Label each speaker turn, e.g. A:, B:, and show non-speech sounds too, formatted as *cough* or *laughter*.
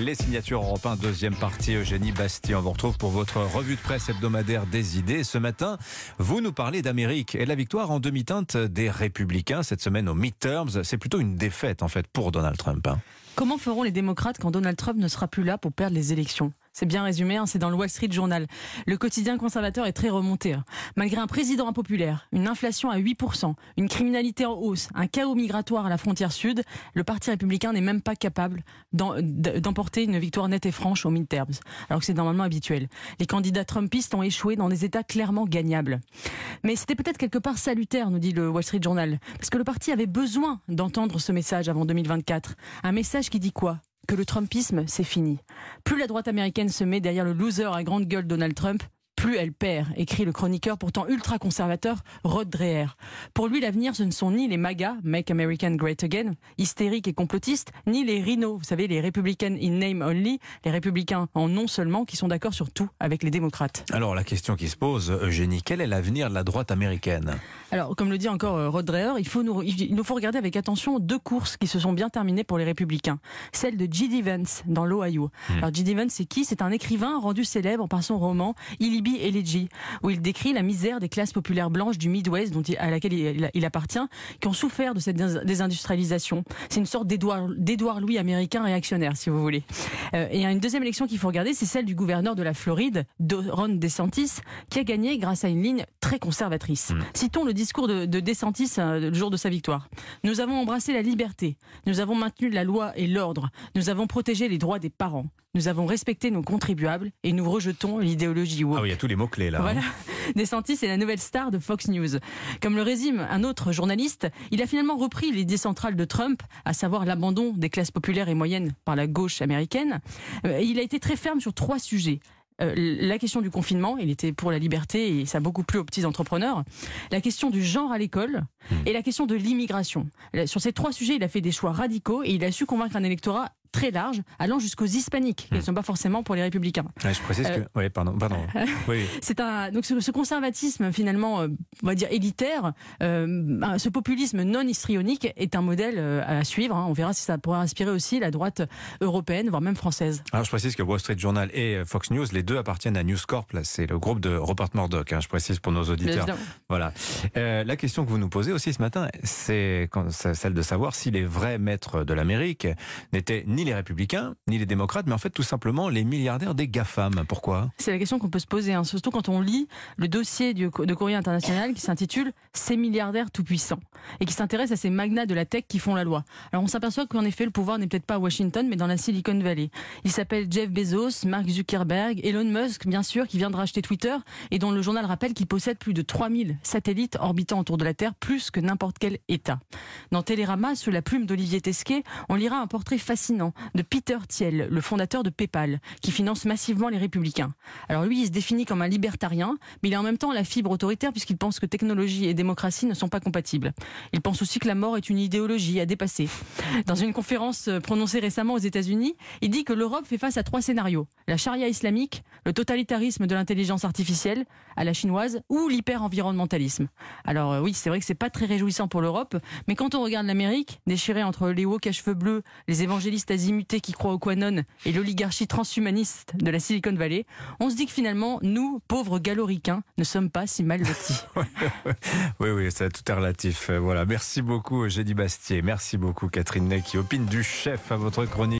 A: Les signatures européennes, deuxième partie, Eugénie Bastien. On vous retrouve pour votre revue de presse hebdomadaire des idées. Ce matin, vous nous parlez d'Amérique et la victoire en demi-teinte des Républicains cette semaine aux midterms. C'est plutôt une défaite, en fait, pour Donald Trump. Hein.
B: Comment feront les démocrates quand Donald Trump ne sera plus là pour perdre les élections? C'est bien résumé, hein, c'est dans le Wall Street Journal. Le quotidien conservateur est très remonté. Hein. Malgré un président impopulaire, une inflation à 8%, une criminalité en hausse, un chaos migratoire à la frontière sud, le Parti républicain n'est même pas capable d'emporter une victoire nette et franche aux midterms, alors que c'est normalement habituel. Les candidats trumpistes ont échoué dans des États clairement gagnables. Mais c'était peut-être quelque part salutaire, nous dit le Wall Street Journal, parce que le parti avait besoin d'entendre ce message avant 2024. Un message qui dit quoi? Que le Trumpisme, c'est fini. Plus la droite américaine se met derrière le loser à grande gueule Donald Trump, plus elle perd, écrit le chroniqueur pourtant ultra-conservateur Rod Dreher. Pour lui, l'avenir, ce ne sont ni les MAGA, Make American Great Again, hystériques et complotistes, ni les RINO, vous savez, les Republican in name only, les républicains en nom seulement, qui sont d'accord sur tout avec les démocrates.
A: Alors la question qui se pose, Eugénie, quel est l'avenir de la droite américaine?
B: Alors, comme le dit encore euh, Rod Dreher, il, faut nous, il nous faut regarder avec attention deux courses qui se sont bien terminées pour les républicains. Celle de J.D. Vance, dans l'Ohio. Hmm. Alors J.D. Vance, c'est qui? C'est un écrivain rendu célèbre par son roman Illibi Elegy, où il décrit la misère des classes populaires blanches du Midwest dont à laquelle il, appartient, qui ont souffert de cette désindustrialisation. C'est une sorte d'Édouard Louis américain réactionnaire, si vous voulez. Euh, et une deuxième élection qu'il faut regarder, c'est celle du gouverneur de la Floride, Ron DeSantis, qui a gagné grâce à une ligne très conservatrice. Mm. Citons le discours de, de DeSantis euh, le jour de sa victoire. Nous avons embrassé la liberté, nous avons maintenu la loi et l'ordre, nous avons protégé les droits des parents, nous avons respecté nos contribuables et nous rejetons l'idéologie
A: woke. Ah oui, il y a tous les mots-clés là.
B: Voilà. Hein. DeSantis est la nouvelle star de Fox News. Comme le résume un autre journaliste, il a finalement repris l'idée centrale de Trump, à savoir l'abandon des classes populaires et moyennes par la gauche américaine. Euh, il a été très ferme sur trois sujets. Euh, la question du confinement, il était pour la liberté et ça a beaucoup plu aux petits entrepreneurs. La question du genre à l'école hmm. et la question de l'immigration. Sur ces trois sujets, il a fait des choix radicaux et il a su convaincre un électorat très large, allant jusqu'aux hispaniques, qui ne hmm. sont pas forcément pour les républicains.
A: je précise que, euh, oui, pardon, pardon. *laughs* oui.
B: C'est un donc ce, conservatisme finalement, euh, on va dire élitaire, euh, ce populisme non histrionique est un modèle à suivre. Hein. On verra si ça pourra inspirer aussi la droite européenne, voire même française.
A: Alors je précise que Wall Street Journal et Fox News, les deux appartiennent à News Corp. C'est le groupe de Rupert Murdoch. Hein, je précise pour nos auditeurs. Voilà. la question que vous nous posez aussi ce matin, c'est celle de savoir si les vrais maîtres de l'Amérique n'étaient ni les républicains, ni les démocrates, mais en fait tout simplement les milliardaires des GAFAM. Pourquoi?
B: C'est la question qu'on peut se poser, hein. surtout quand on lit le dossier de Courrier International qui s'intitule Ces milliardaires tout-puissants et qui s'intéresse à ces magnats de la tech qui font la loi. Alors on s'aperçoit qu'en effet le pouvoir n'est peut-être pas à Washington, mais dans la Silicon Valley. Il s'appelle Jeff Bezos, Mark Zuckerberg, Elon Musk, bien sûr, qui vient de racheter Twitter et dont le journal rappelle qu'il possède plus de 3000 satellites orbitant autour de la Terre, plus que n'importe quel État. Dans Télérama, sous la plume d'Olivier Tesquet, on lira un portrait fascinant de Peter Thiel, le fondateur de PayPal, qui finance massivement les républicains. Alors lui, il se définit comme un libertarien, mais il a en même temps la fibre autoritaire puisqu'il pense que technologie et démocratie ne sont pas compatibles. Il pense aussi que la mort est une idéologie à dépasser. Dans une conférence euh, prononcée récemment aux États-Unis, il dit que l'Europe fait face à trois scénarios la charia islamique, le totalitarisme de l'intelligence artificielle à la chinoise ou l'hyper-environnementalisme. Alors euh, oui, c'est vrai que c'est pas très réjouissant pour l'Europe, mais quand on regarde l'Amérique, déchirée entre les hauts à cheveux bleus, les évangélistes azimutés qui croient au Quanon et l'oligarchie transhumaniste de la Silicon Valley, on se dit que finalement, nous, pauvres galoricains, ne sommes pas si mal lotis. *laughs*
A: oui, oui, ça tout est relatif. Voilà. Merci beaucoup, Eugénie Bastier. Merci beaucoup, Catherine Ney, qui opine du chef à votre chronique.